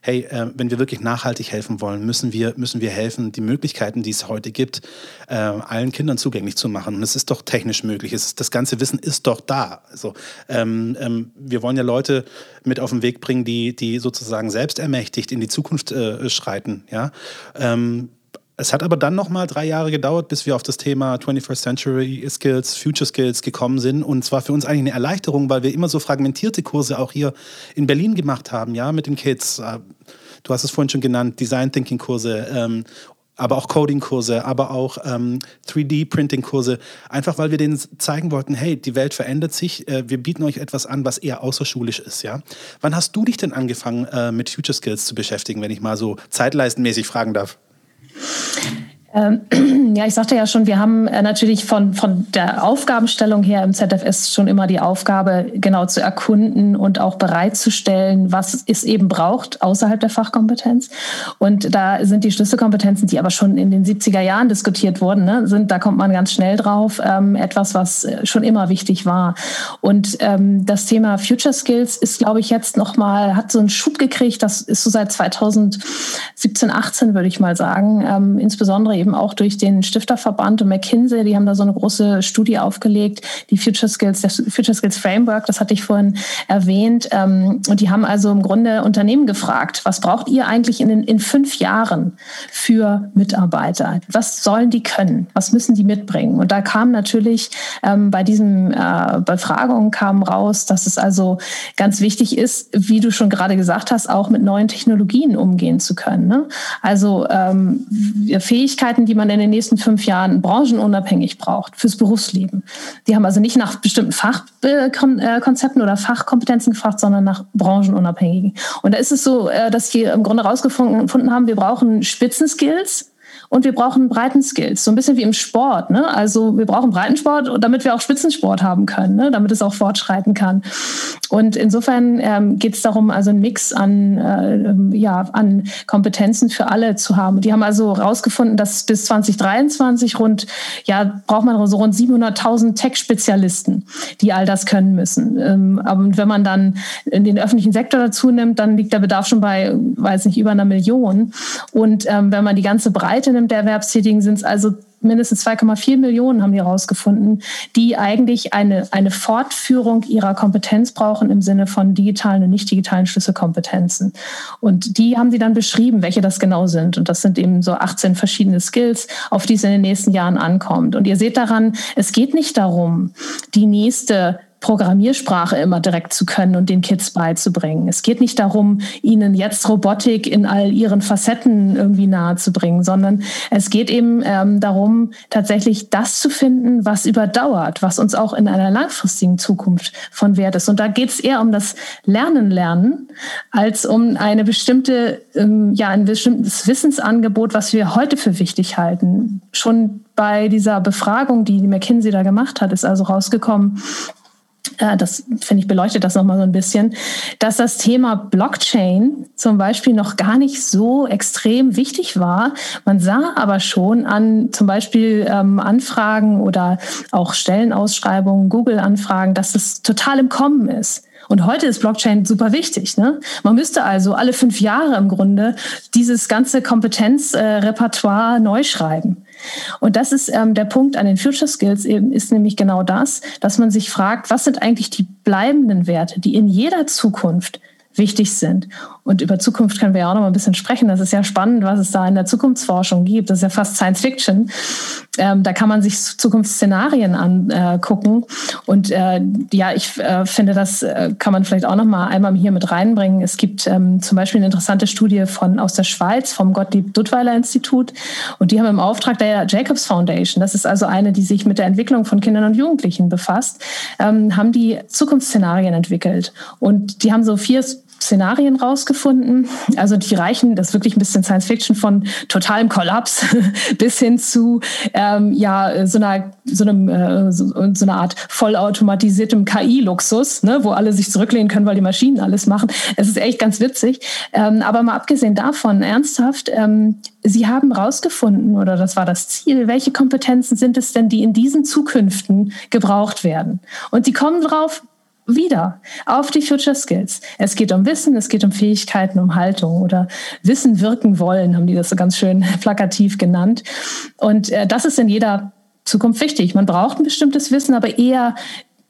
B: hey, äh, wenn wir wirklich nachhaltig helfen wollen, müssen wir, müssen wir helfen, die Möglichkeiten, die es heute gibt, äh, allen Kindern zugänglich zu machen. Und es ist doch technisch möglich. Es, das ganze Wissen ist doch da. Also, ähm, ähm, wir wollen ja Leute mit auf den Weg bringen, die, die sozusagen selbstermächtigt in die Zukunft äh, schreiten. Ja? Ähm, es hat aber dann noch mal drei Jahre gedauert, bis wir auf das Thema 21st Century Skills, Future Skills gekommen sind. Und zwar für uns eigentlich eine Erleichterung, weil wir immer so fragmentierte Kurse auch hier in Berlin gemacht haben, ja, mit den Kids. Äh, du hast es vorhin schon genannt, Design Thinking Kurse, ähm, aber auch Coding-Kurse, aber auch ähm, 3D-Printing-Kurse, einfach weil wir denen zeigen wollten, hey, die Welt verändert sich, äh, wir bieten euch etwas an, was eher außerschulisch ist. Ja? Wann hast du dich denn angefangen, äh, mit Future Skills zu beschäftigen, wenn ich mal so zeitleistenmäßig fragen darf?
C: Ähm, ja, ich sagte ja schon, wir haben äh, natürlich von, von der Aufgabenstellung her im ZFS schon immer die Aufgabe, genau zu erkunden und auch bereitzustellen, was es eben braucht außerhalb der Fachkompetenz. Und da sind die Schlüsselkompetenzen, die aber schon in den 70er Jahren diskutiert wurden, ne, sind, da kommt man ganz schnell drauf, ähm, etwas, was äh, schon immer wichtig war. Und ähm, das Thema Future Skills ist, glaube ich, jetzt nochmal, hat so einen Schub gekriegt. Das ist so seit 2017, 18, würde ich mal sagen. Ähm, insbesondere eben auch durch den Stifterverband und McKinsey, die haben da so eine große Studie aufgelegt, die Future Skills, das Future Skills Framework, das hatte ich vorhin erwähnt. Ähm, und die haben also im Grunde Unternehmen gefragt, was braucht ihr eigentlich in, in fünf Jahren für Mitarbeiter? Was sollen die können? Was müssen die mitbringen? Und da kam natürlich ähm, bei diesen äh, Befragungen kam raus, dass es also ganz wichtig ist, wie du schon gerade gesagt hast, auch mit neuen Technologien umgehen zu können. Ne? Also ähm, Fähigkeiten Fähigkeiten, die man in den nächsten fünf Jahren branchenunabhängig braucht fürs Berufsleben. Die haben also nicht nach bestimmten Fachkonzepten oder Fachkompetenzen gefragt, sondern nach branchenunabhängigen. Und da ist es so, äh, dass wir im Grunde herausgefunden haben, wir brauchen Spitzenskills und wir brauchen Breitenskills, so ein bisschen wie im Sport. Ne? Also wir brauchen Breitensport, damit wir auch Spitzensport haben können, ne? damit es auch fortschreiten kann. Und insofern ähm, geht es darum, also einen Mix an, äh, ja, an Kompetenzen für alle zu haben. Die haben also herausgefunden, dass bis 2023 rund, ja, braucht man so rund 700.000 Tech-Spezialisten, die all das können müssen. Ähm, aber wenn man dann in den öffentlichen Sektor dazu nimmt, dann liegt der Bedarf schon bei, weiß nicht, über einer Million. Und ähm, wenn man die ganze Breite nimmt der Erwerbstätigen, sind es also mindestens 2,4 Millionen haben die herausgefunden, die eigentlich eine, eine Fortführung ihrer Kompetenz brauchen im Sinne von digitalen und nicht digitalen Schlüsselkompetenzen. Und die haben sie dann beschrieben, welche das genau sind. Und das sind eben so 18 verschiedene Skills, auf die es in den nächsten Jahren ankommt. Und ihr seht daran, es geht nicht darum, die nächste Programmiersprache immer direkt zu können und den Kids beizubringen. Es geht nicht darum, ihnen jetzt Robotik in all ihren Facetten irgendwie nahezubringen, sondern es geht eben ähm, darum, tatsächlich das zu finden, was überdauert, was uns auch in einer langfristigen Zukunft von Wert ist. Und da geht es eher um das Lernen lernen, als um eine bestimmte, ähm, ja, ein bestimmtes Wissensangebot, was wir heute für wichtig halten. Schon bei dieser Befragung, die McKinsey da gemacht hat, ist also rausgekommen, äh, das finde ich beleuchtet das nochmal so ein bisschen, dass das Thema Blockchain zum Beispiel noch gar nicht so extrem wichtig war. Man sah aber schon an zum Beispiel ähm, Anfragen oder auch Stellenausschreibungen, Google-Anfragen, dass das total im Kommen ist. Und heute ist Blockchain super wichtig. Ne? Man müsste also alle fünf Jahre im Grunde dieses ganze Kompetenzrepertoire äh, neu schreiben. Und das ist ähm, der Punkt an den Future Skills eben, ist nämlich genau das, dass man sich fragt, was sind eigentlich die bleibenden Werte, die in jeder Zukunft wichtig sind. Und über Zukunft können wir ja auch noch mal ein bisschen sprechen. Das ist ja spannend, was es da in der Zukunftsforschung gibt. Das ist ja fast Science Fiction. Ähm, da kann man sich Zukunftsszenarien angucken. Und äh, ja, ich äh, finde, das äh, kann man vielleicht auch noch mal einmal hier mit reinbringen. Es gibt ähm, zum Beispiel eine interessante Studie von aus der Schweiz vom Gottlieb Duttweiler Institut. Und die haben im Auftrag der Jacobs Foundation, das ist also eine, die sich mit der Entwicklung von Kindern und Jugendlichen befasst, ähm, haben die Zukunftsszenarien entwickelt. Und die haben so vier Szenarien rausgefunden. Also die reichen, das ist wirklich ein bisschen Science Fiction von totalem Kollaps bis hin zu ähm, ja so einer so einem äh, so, so einer Art vollautomatisiertem KI-Luxus, ne, wo alle sich zurücklehnen können, weil die Maschinen alles machen. Es ist echt ganz witzig. Ähm, aber mal abgesehen davon, ernsthaft, ähm, Sie haben herausgefunden, oder das war das Ziel, welche Kompetenzen sind es denn, die in diesen Zukünften gebraucht werden? Und Sie kommen drauf, wieder auf die Future Skills. Es geht um Wissen, es geht um Fähigkeiten, um Haltung oder Wissen wirken wollen, haben die das so ganz schön plakativ genannt. Und äh, das ist in jeder Zukunft wichtig. Man braucht ein bestimmtes Wissen, aber eher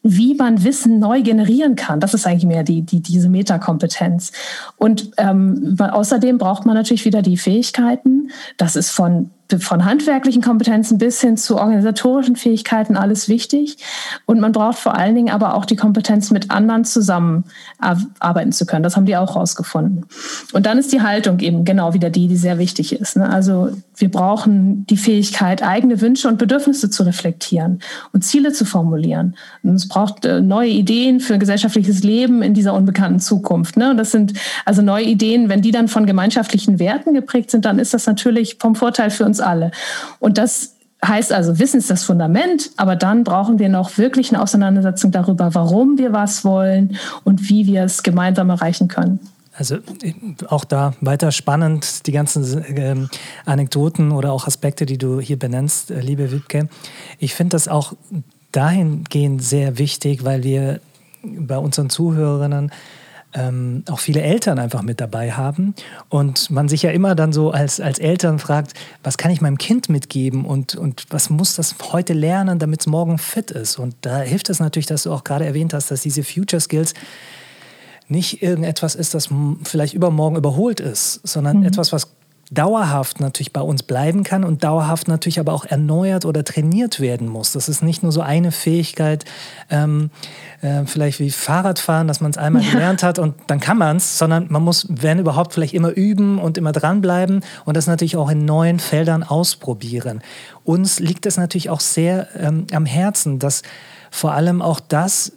C: wie man Wissen neu generieren kann. Das ist eigentlich mehr die, die, diese Metakompetenz. Und ähm, außerdem braucht man natürlich wieder die Fähigkeiten. Das ist von von handwerklichen Kompetenzen bis hin zu organisatorischen Fähigkeiten alles wichtig. Und man braucht vor allen Dingen aber auch die Kompetenz, mit anderen zusammen arbeiten zu können. Das haben die auch rausgefunden. Und dann ist die Haltung eben genau wieder die, die sehr wichtig ist. Ne? Also wir brauchen die Fähigkeit, eigene Wünsche und Bedürfnisse zu reflektieren und Ziele zu formulieren. Und es braucht äh, neue Ideen für gesellschaftliches Leben in dieser unbekannten Zukunft. Ne? Und das sind also neue Ideen, wenn die dann von gemeinschaftlichen Werten geprägt sind, dann ist das natürlich vom Vorteil für uns uns alle. Und das heißt also, Wissen ist das Fundament, aber dann brauchen wir noch wirklich eine Auseinandersetzung darüber, warum wir was wollen und wie wir es gemeinsam erreichen können.
A: Also auch da weiter spannend, die ganzen äh, Anekdoten oder auch Aspekte, die du hier benennst, äh, liebe Wiebke. Ich finde das auch dahingehend sehr wichtig, weil wir bei unseren Zuhörerinnen ähm, auch viele Eltern einfach mit dabei haben und man sich ja immer dann so als, als Eltern fragt, was kann ich meinem Kind mitgeben und, und was muss das heute lernen, damit es morgen fit ist. Und da hilft es natürlich, dass du auch gerade erwähnt hast, dass diese Future Skills nicht irgendetwas ist, das vielleicht übermorgen überholt ist, sondern mhm. etwas, was dauerhaft natürlich bei uns bleiben kann und dauerhaft natürlich aber auch erneuert oder trainiert werden muss. Das ist nicht nur so eine Fähigkeit, ähm, äh, vielleicht wie Fahrradfahren, dass man es einmal ja. gelernt hat und dann kann man es, sondern man muss, wenn überhaupt, vielleicht immer üben und immer dranbleiben und das natürlich auch in neuen Feldern ausprobieren. Uns liegt es natürlich auch sehr ähm, am Herzen, dass vor allem auch das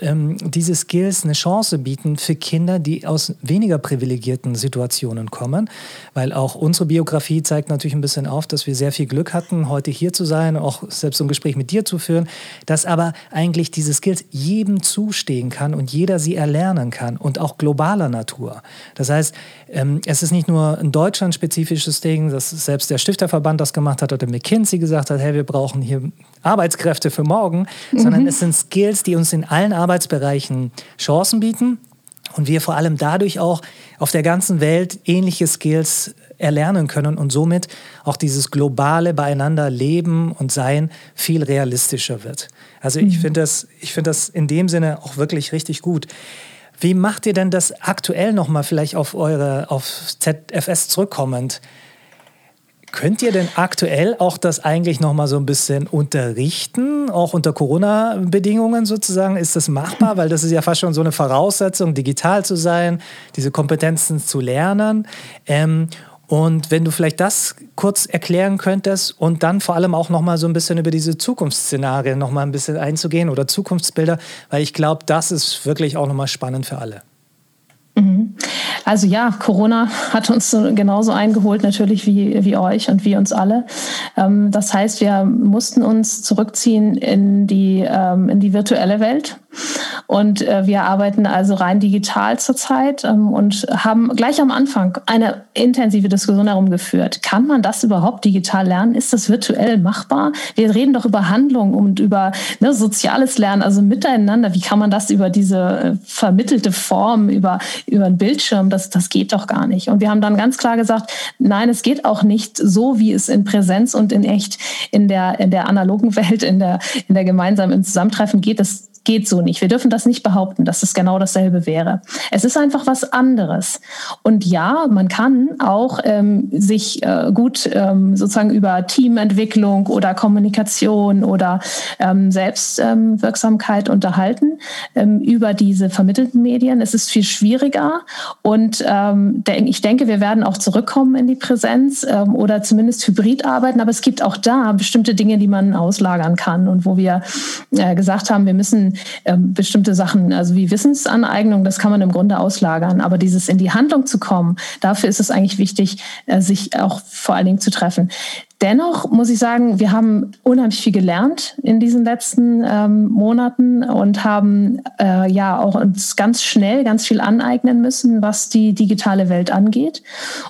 A: ähm, diese Skills eine Chance bieten für Kinder, die aus weniger privilegierten Situationen kommen, weil auch unsere Biografie zeigt natürlich ein bisschen auf, dass wir sehr viel Glück hatten, heute hier zu sein, auch selbst so ein Gespräch mit dir zu führen, dass aber eigentlich diese Skills jedem zustehen kann und jeder sie erlernen kann und auch globaler Natur. Das heißt, ähm, es ist nicht nur ein deutschlandspezifisches Ding, dass selbst der Stifterverband das gemacht hat oder McKinsey gesagt hat, hey, wir brauchen hier Arbeitskräfte für morgen, mhm. sondern es sind Skills, die uns in allen Arbeitsbereichen Chancen bieten und wir vor allem dadurch auch auf der ganzen Welt ähnliche Skills erlernen können und somit auch dieses globale Beieinander leben und sein viel realistischer wird. Also ich mhm. finde das, find das in dem Sinne auch wirklich richtig gut. Wie macht ihr denn das aktuell nochmal vielleicht auf eure, auf ZFS zurückkommend? Könnt ihr denn aktuell auch das eigentlich noch mal so ein bisschen unterrichten, auch unter Corona-Bedingungen sozusagen? Ist das machbar? Weil das ist ja fast schon so eine Voraussetzung, digital zu sein, diese Kompetenzen zu lernen. Ähm, und wenn du vielleicht das kurz erklären könntest und dann vor allem auch noch mal so ein bisschen über diese Zukunftsszenarien noch mal ein bisschen einzugehen oder Zukunftsbilder, weil ich glaube, das ist wirklich auch noch mal spannend für alle.
C: Mhm. Also ja, Corona hat uns genauso eingeholt natürlich wie, wie euch und wie uns alle. Ähm, das heißt, wir mussten uns zurückziehen in die, ähm, in die virtuelle Welt. Und äh, wir arbeiten also rein digital zurzeit ähm, und haben gleich am Anfang eine intensive Diskussion darum geführt. Kann man das überhaupt digital lernen? Ist das virtuell machbar? Wir reden doch über Handlung und über ne, soziales Lernen, also miteinander. Wie kann man das über diese äh, vermittelte Form, über, über einen Bildschirm, das, das geht doch gar nicht. Und wir haben dann ganz klar gesagt, nein, es geht auch nicht so, wie es in Präsenz und in echt in der, in der analogen Welt, in der, in der gemeinsamen Zusammentreffen geht. Das geht so nicht. Wir dürfen das nicht behaupten, dass es genau dasselbe wäre. Es ist einfach was anderes. Und ja, man kann auch ähm, sich äh, gut ähm, sozusagen über Teamentwicklung oder Kommunikation oder ähm, Selbstwirksamkeit unterhalten ähm, über diese vermittelten Medien. Es ist viel schwieriger und ähm, ich denke, wir werden auch zurückkommen in die Präsenz ähm, oder zumindest hybrid arbeiten. Aber es gibt auch da bestimmte Dinge, die man auslagern kann und wo wir äh, gesagt haben, wir müssen ähm, bestimmte Sachen, also wie Wissensaneignung, das kann man im Grunde auslagern. Aber dieses in die Handlung zu kommen, dafür ist es eigentlich wichtig, äh, sich auch vor allen Dingen zu treffen. Dennoch muss ich sagen, wir haben unheimlich viel gelernt in diesen letzten ähm, Monaten und haben äh, ja auch uns ganz schnell ganz viel aneignen müssen, was die digitale Welt angeht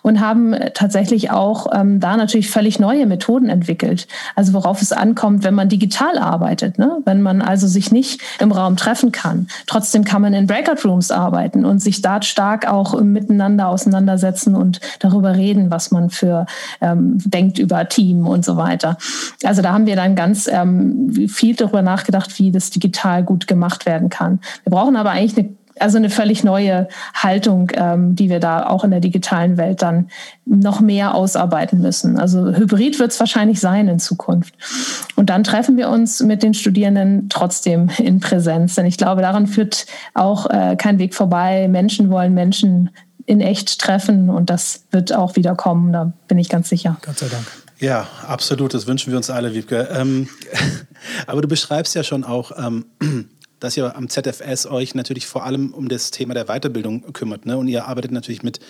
C: und haben tatsächlich auch ähm, da natürlich völlig neue Methoden entwickelt. Also worauf es ankommt, wenn man digital arbeitet, ne? wenn man also sich nicht im Raum treffen kann. Trotzdem kann man in Breakout Rooms arbeiten und sich da stark auch miteinander auseinandersetzen und darüber reden, was man für ähm, denkt über Team und so weiter. Also da haben wir dann ganz ähm, viel darüber nachgedacht, wie das digital gut gemacht werden kann. Wir brauchen aber eigentlich eine also eine völlig neue Haltung, ähm, die wir da auch in der digitalen Welt dann noch mehr ausarbeiten müssen. Also Hybrid wird es wahrscheinlich sein in Zukunft. Und dann treffen wir uns mit den Studierenden trotzdem in Präsenz. Denn ich glaube, daran führt auch äh, kein Weg vorbei. Menschen wollen Menschen in echt treffen und das wird auch wieder kommen, da bin ich ganz sicher.
A: Gott sei Dank.
B: Ja, absolut, das wünschen wir uns alle, Wiebke. Ähm, aber du beschreibst ja schon auch, ähm, dass ihr am ZFS euch natürlich vor allem um das Thema der Weiterbildung kümmert. Ne? Und ihr arbeitet natürlich mit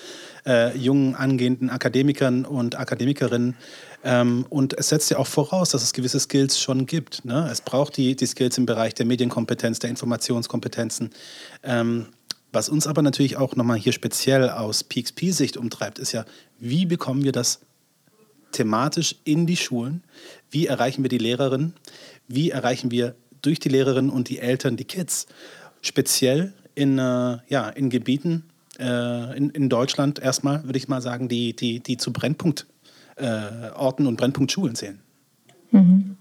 B: äh, jungen, angehenden Akademikern und Akademikerinnen. Ähm, und es setzt ja auch voraus, dass es gewisse Skills schon gibt. Ne? Es braucht die, die Skills im Bereich der Medienkompetenz, der Informationskompetenzen. Ähm, was uns aber natürlich auch nochmal hier speziell aus PXP-Sicht umtreibt, ist ja, wie bekommen wir das thematisch in die Schulen? Wie erreichen wir die Lehrerinnen? Wie erreichen wir durch die Lehrerinnen und die Eltern die Kids? Speziell in, äh, ja, in Gebieten äh, in, in Deutschland erstmal, würde ich mal sagen, die, die, die zu Brennpunktorten äh, und Brennpunktschulen zählen.
C: Mhm.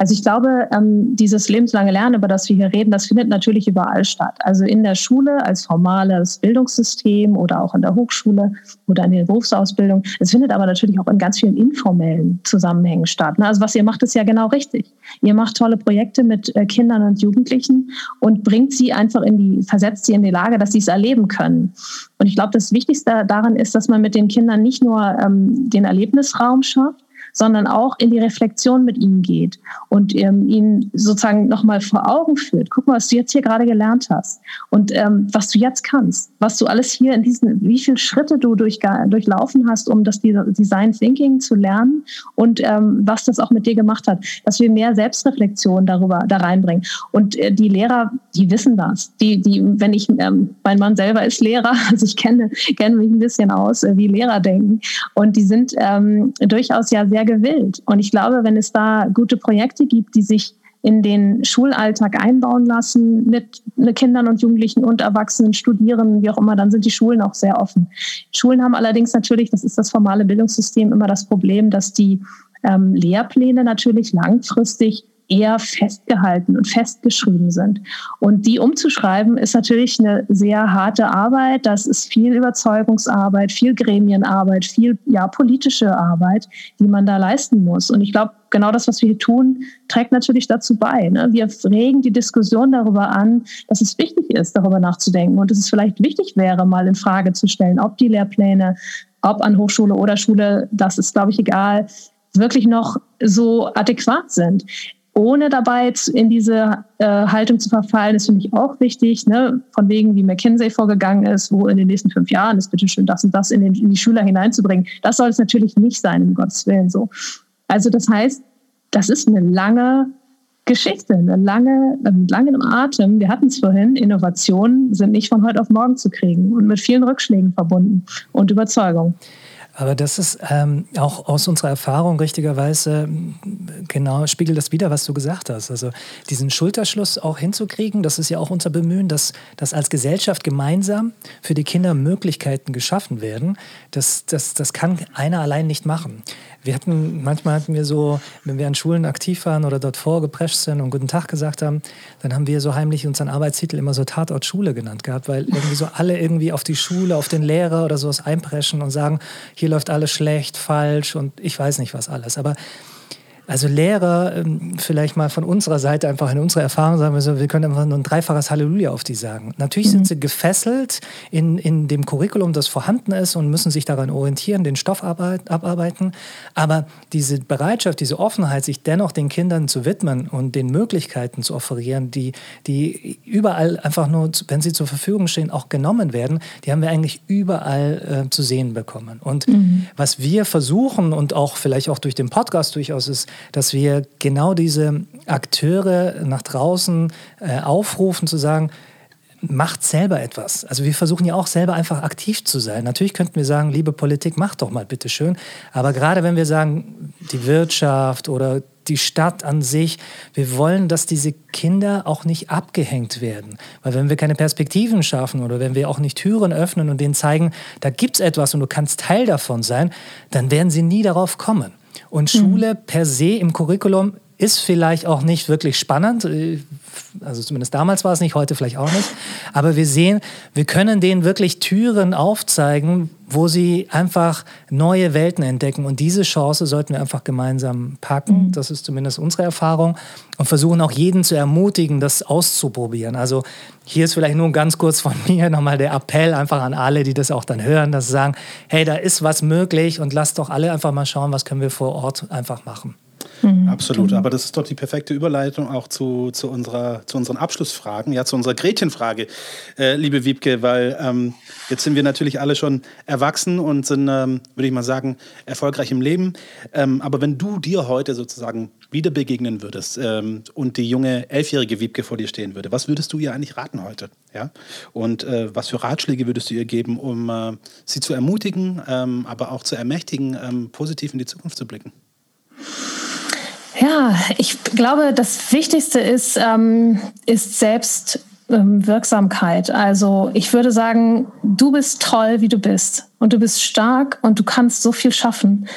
C: Also ich glaube, ähm, dieses lebenslange Lernen, über das wir hier reden, das findet natürlich überall statt. Also in der Schule als formales Bildungssystem oder auch in der Hochschule oder in der Berufsausbildung. Es findet aber natürlich auch in ganz vielen informellen Zusammenhängen statt. Ne? Also was ihr macht, ist ja genau richtig. Ihr macht tolle Projekte mit äh, Kindern und Jugendlichen und bringt sie einfach in die, versetzt sie in die Lage, dass sie es erleben können. Und ich glaube, das Wichtigste daran ist, dass man mit den Kindern nicht nur ähm, den Erlebnisraum schafft, sondern auch in die Reflexion mit ihnen geht und ähm, ihnen sozusagen nochmal vor Augen führt. Guck mal, was du jetzt hier gerade gelernt hast und ähm, was du jetzt kannst, was du alles hier in diesen, wie viele Schritte du durch, durchlaufen hast, um das Design Thinking zu lernen und ähm, was das auch mit dir gemacht hat, dass wir mehr Selbstreflexion darüber da reinbringen. Und äh, die Lehrer, die wissen das. Die, die, wenn ich, ähm, mein Mann selber ist Lehrer, also ich kenne, kenne mich ein bisschen aus, äh, wie Lehrer denken. Und die sind ähm, durchaus ja sehr sehr gewillt. Und ich glaube, wenn es da gute Projekte gibt, die sich in den Schulalltag einbauen lassen mit Kindern und Jugendlichen und Erwachsenen, Studierenden, wie auch immer, dann sind die Schulen auch sehr offen. Schulen haben allerdings natürlich, das ist das formale Bildungssystem, immer das Problem, dass die ähm, Lehrpläne natürlich langfristig eher festgehalten und festgeschrieben sind. Und die umzuschreiben ist natürlich eine sehr harte Arbeit. Das ist viel Überzeugungsarbeit, viel Gremienarbeit, viel ja, politische Arbeit, die man da leisten muss. Und ich glaube, genau das, was wir hier tun, trägt natürlich dazu bei. Ne? Wir regen die Diskussion darüber an, dass es wichtig ist, darüber nachzudenken und dass es vielleicht wichtig wäre, mal in Frage zu stellen, ob die Lehrpläne, ob an Hochschule oder Schule, das ist, glaube ich, egal, wirklich noch so adäquat sind ohne dabei in diese äh, Haltung zu verfallen, ist für mich auch wichtig. Ne? Von wegen, wie McKinsey vorgegangen ist, wo in den nächsten fünf Jahren ist bitte schön das und das in, den, in die Schüler hineinzubringen. Das soll es natürlich nicht sein, um Gottes Willen so. Also das heißt, das ist eine lange Geschichte, eine lange, mit langem Atem. Wir hatten es vorhin, Innovationen sind nicht von heute auf morgen zu kriegen und mit vielen Rückschlägen verbunden und Überzeugung.
A: Aber das ist ähm, auch aus unserer Erfahrung richtigerweise genau spiegelt das wieder, was du gesagt hast. Also diesen Schulterschluss auch hinzukriegen, das ist ja auch unser Bemühen, dass, dass als Gesellschaft gemeinsam für die Kinder Möglichkeiten geschaffen werden. Das, das, das kann einer allein nicht machen. Wir hatten, manchmal hatten wir so, wenn wir an Schulen aktiv waren oder dort vorgeprescht sind und guten Tag gesagt haben, dann haben wir so heimlich unseren Arbeitstitel immer so Tatort Schule genannt gehabt, weil irgendwie so alle irgendwie auf die Schule, auf den Lehrer oder sowas einpreschen und sagen, hier läuft alles schlecht, falsch und ich weiß nicht was alles. Aber Also Lehrer, ähm, vielleicht mal von unserer Seite einfach in unserer Erfahrung sagen wir so, wir können einfach nur ein dreifaches Halleluja auf die sagen. Natürlich mhm. sind sie gefesselt in, in dem Curriculum, das vorhanden ist und müssen sich daran orientieren, den Stoff abarbeiten. Aber diese Bereitschaft, diese Offenheit, sich dennoch den Kindern zu widmen und den Möglichkeiten zu offerieren, die, die überall einfach nur, wenn sie zur Verfügung stehen, auch genommen werden, die haben wir eigentlich überall äh, zu sehen bekommen. Und mhm. was wir versuchen und auch vielleicht auch durch den Podcast durchaus ist, dass wir genau diese Akteure nach draußen äh, aufrufen zu sagen, macht selber etwas. Also wir versuchen ja auch selber einfach aktiv zu sein. Natürlich könnten wir sagen, liebe Politik, macht doch mal bitte schön. Aber gerade wenn wir sagen, die Wirtschaft oder die Stadt an sich, wir wollen, dass diese Kinder auch nicht abgehängt werden. Weil wenn wir keine Perspektiven schaffen oder wenn wir auch nicht Türen öffnen und denen zeigen, da gibt es etwas und du kannst Teil davon sein, dann werden sie nie darauf kommen. Und Schule mhm. per se im Curriculum ist vielleicht auch nicht wirklich spannend. Also zumindest damals war es nicht, heute vielleicht auch nicht. Aber wir sehen, wir können denen wirklich Türen aufzeigen, wo sie einfach neue Welten entdecken. Und diese Chance sollten wir einfach gemeinsam packen. Mhm. Das ist zumindest unsere Erfahrung. Und versuchen auch jeden zu ermutigen, das auszuprobieren. Also hier ist vielleicht nur ganz kurz von mir nochmal der Appell einfach an alle, die das auch dann hören, dass sie sagen, hey, da ist was möglich und lasst doch alle einfach mal schauen, was können wir vor Ort einfach machen.
B: Mhm. Absolut. Aber das ist doch die perfekte Überleitung auch zu, zu, unserer, zu unseren Abschlussfragen, ja, zu unserer Gretchenfrage, äh, liebe Wiebke, weil ähm, jetzt sind wir natürlich alle schon erwachsen und sind, ähm, würde ich mal sagen, erfolgreich im Leben. Ähm, aber wenn du dir heute sozusagen wieder begegnen würdest ähm, und die junge elfjährige Wiebke vor dir stehen würde, was würdest du ihr eigentlich raten heute? Ja? Und äh, was für Ratschläge würdest du ihr geben, um äh, sie zu ermutigen, ähm, aber auch zu ermächtigen, ähm, positiv in die Zukunft zu blicken?
C: Ja, ich glaube, das Wichtigste ist, ähm, ist Selbstwirksamkeit. Ähm, also ich würde sagen, du bist toll, wie du bist. Und du bist stark und du kannst so viel schaffen.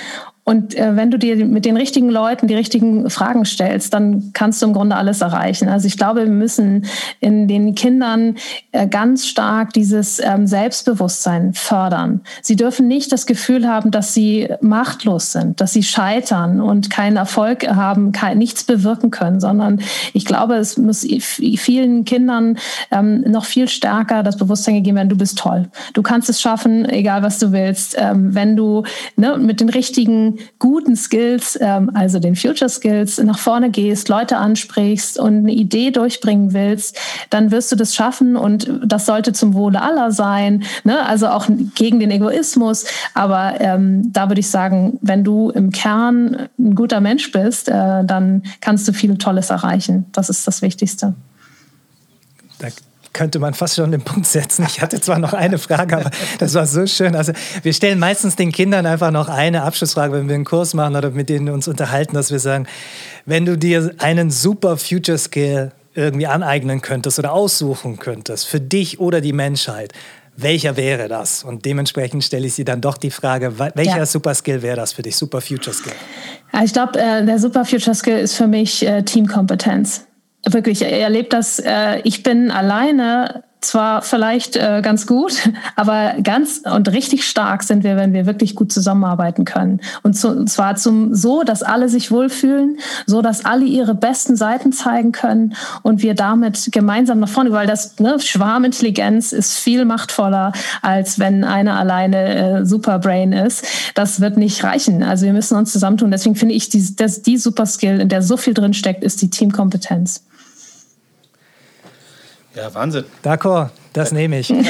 C: Und äh, wenn du dir mit den richtigen Leuten die richtigen Fragen stellst, dann kannst du im Grunde alles erreichen. Also ich glaube, wir müssen in den Kindern äh, ganz stark dieses ähm, Selbstbewusstsein fördern. Sie dürfen nicht das Gefühl haben, dass sie machtlos sind, dass sie scheitern und keinen Erfolg haben, kein, nichts bewirken können, sondern ich glaube, es muss vielen Kindern ähm, noch viel stärker das Bewusstsein gegeben werden, du bist toll. Du kannst es schaffen, egal was du willst. Ähm, wenn du ne, mit den richtigen guten Skills, ähm, also den Future Skills, nach vorne gehst, Leute ansprichst und eine Idee durchbringen willst, dann wirst du das schaffen und das sollte zum Wohle aller sein, ne? also auch gegen den Egoismus. Aber ähm, da würde ich sagen, wenn du im Kern ein guter Mensch bist, äh, dann kannst du viel Tolles erreichen. Das ist das Wichtigste.
A: Danke könnte man fast schon den Punkt setzen. Ich hatte zwar noch eine Frage, aber das war so schön. Also wir stellen meistens den Kindern einfach noch eine Abschlussfrage, wenn wir einen Kurs machen oder mit denen uns unterhalten, dass wir sagen, wenn du dir einen super Future Skill irgendwie aneignen könntest oder aussuchen könntest für dich oder die Menschheit, welcher wäre das? Und dementsprechend stelle ich sie dann doch die Frage, welcher ja. Super Skill wäre das für dich, Super Future Skill?
C: Ich glaube, äh, der Super Future Skill ist für mich äh, Teamkompetenz wirklich erlebt das, äh, ich bin alleine zwar vielleicht äh, ganz gut, aber ganz und richtig stark sind wir, wenn wir wirklich gut zusammenarbeiten können. Und, zu, und zwar zum so, dass alle sich wohlfühlen, so dass alle ihre besten Seiten zeigen können und wir damit gemeinsam nach vorne, weil das ne, Schwarmintelligenz ist viel machtvoller, als wenn einer alleine äh, Superbrain ist. Das wird nicht reichen. Also wir müssen uns zusammentun. Deswegen finde ich, die, das, die Superskill, in der so viel drin steckt, ist die Teamkompetenz.
B: Ja, Wahnsinn.
A: D'accord, das nehme ich.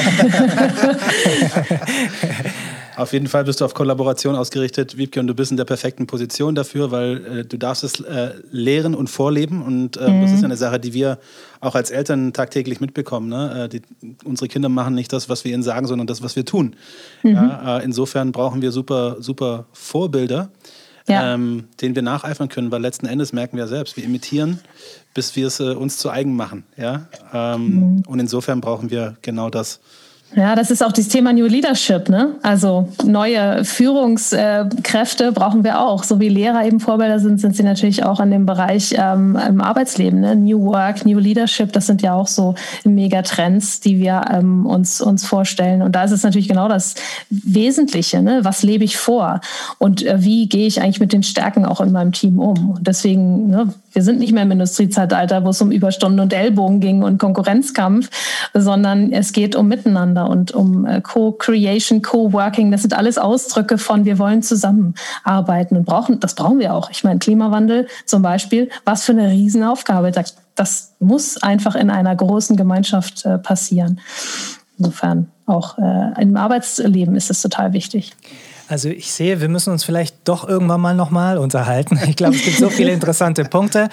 B: auf jeden Fall bist du auf Kollaboration ausgerichtet, Wiebke, und du bist in der perfekten Position dafür, weil äh, du darfst es äh, lehren und vorleben. Und äh, mhm. das ist eine Sache, die wir auch als Eltern tagtäglich mitbekommen. Ne? Äh, die, unsere Kinder machen nicht das, was wir ihnen sagen, sondern das, was wir tun. Mhm. Ja, äh, insofern brauchen wir super, super Vorbilder ja. ähm, denen wir nacheifern können, weil letzten Endes merken wir selbst, wir imitieren, bis wir es äh, uns zu eigen machen. Ja? Ähm, mhm. Und insofern brauchen wir genau das.
C: Ja, das ist auch das Thema New Leadership. Ne? Also neue Führungskräfte brauchen wir auch. So wie Lehrer eben Vorbilder sind, sind sie natürlich auch in dem Bereich ähm, im Arbeitsleben. Ne? New Work, New Leadership, das sind ja auch so Megatrends, die wir ähm, uns, uns vorstellen. Und da ist es natürlich genau das Wesentliche. Ne? Was lebe ich vor? Und äh, wie gehe ich eigentlich mit den Stärken auch in meinem Team um? Und deswegen, ne, wir sind nicht mehr im Industriezeitalter, wo es um Überstunden und Ellbogen ging und Konkurrenzkampf, sondern es geht um Miteinander und um äh, Co-Creation, Co-Working. Das sind alles Ausdrücke von, wir wollen zusammenarbeiten und brauchen, das brauchen wir auch. Ich meine, Klimawandel zum Beispiel, was für eine Riesenaufgabe. Das muss einfach in einer großen Gemeinschaft äh, passieren. Insofern auch äh, im Arbeitsleben ist es total wichtig.
A: Also ich sehe, wir müssen uns vielleicht doch irgendwann mal nochmal unterhalten. Ich glaube, es gibt so viele interessante Punkte.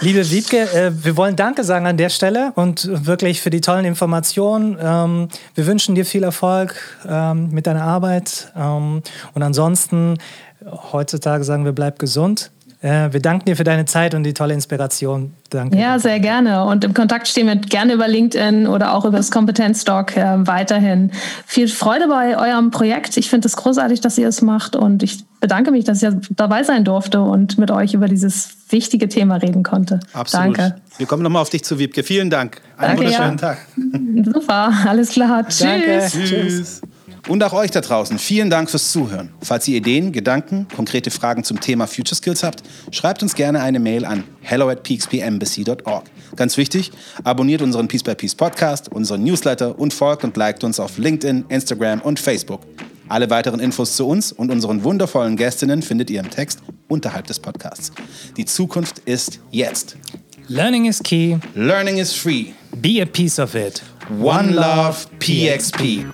A: Liebe Wiebke, äh, wir wollen Danke sagen an der Stelle und wirklich für die tollen Informationen. Ähm, wir wünschen dir viel Erfolg ähm, mit deiner Arbeit. Ähm, und ansonsten, heutzutage sagen wir, bleib gesund. Äh, wir danken dir für deine Zeit und die tolle Inspiration. Danke.
C: Ja, sehr gerne. Und im Kontakt stehen wir gerne über LinkedIn oder auch über das Kompetenzdoc äh, weiterhin. Viel Freude bei eurem Projekt. Ich finde es großartig, dass ihr es macht und ich bedanke mich, dass ich dabei sein durfte und mit euch über dieses wichtige Thema reden konnte.
B: Absolut.
C: Danke.
B: Wir kommen nochmal auf dich zu, Wiebke. Vielen Dank. Einen Danke, wunderschönen ja. Tag.
C: Super, alles klar. Tschüss.
A: Danke.
B: Tschüss. Und auch euch da draußen, vielen Dank fürs Zuhören. Falls ihr Ideen, Gedanken, konkrete Fragen zum Thema Future Skills habt, schreibt uns gerne eine Mail an hello at peakspembassy.org. Ganz wichtig, abonniert unseren Peace by Peace Podcast, unseren Newsletter und folgt und liked uns auf LinkedIn, Instagram und Facebook. Alle weiteren Infos zu uns und unseren wundervollen Gästinnen findet ihr im Text unterhalb des Podcasts. Die Zukunft ist jetzt.
A: Learning is key.
B: Learning is free.
A: Be a piece of it.
B: One Love PXP.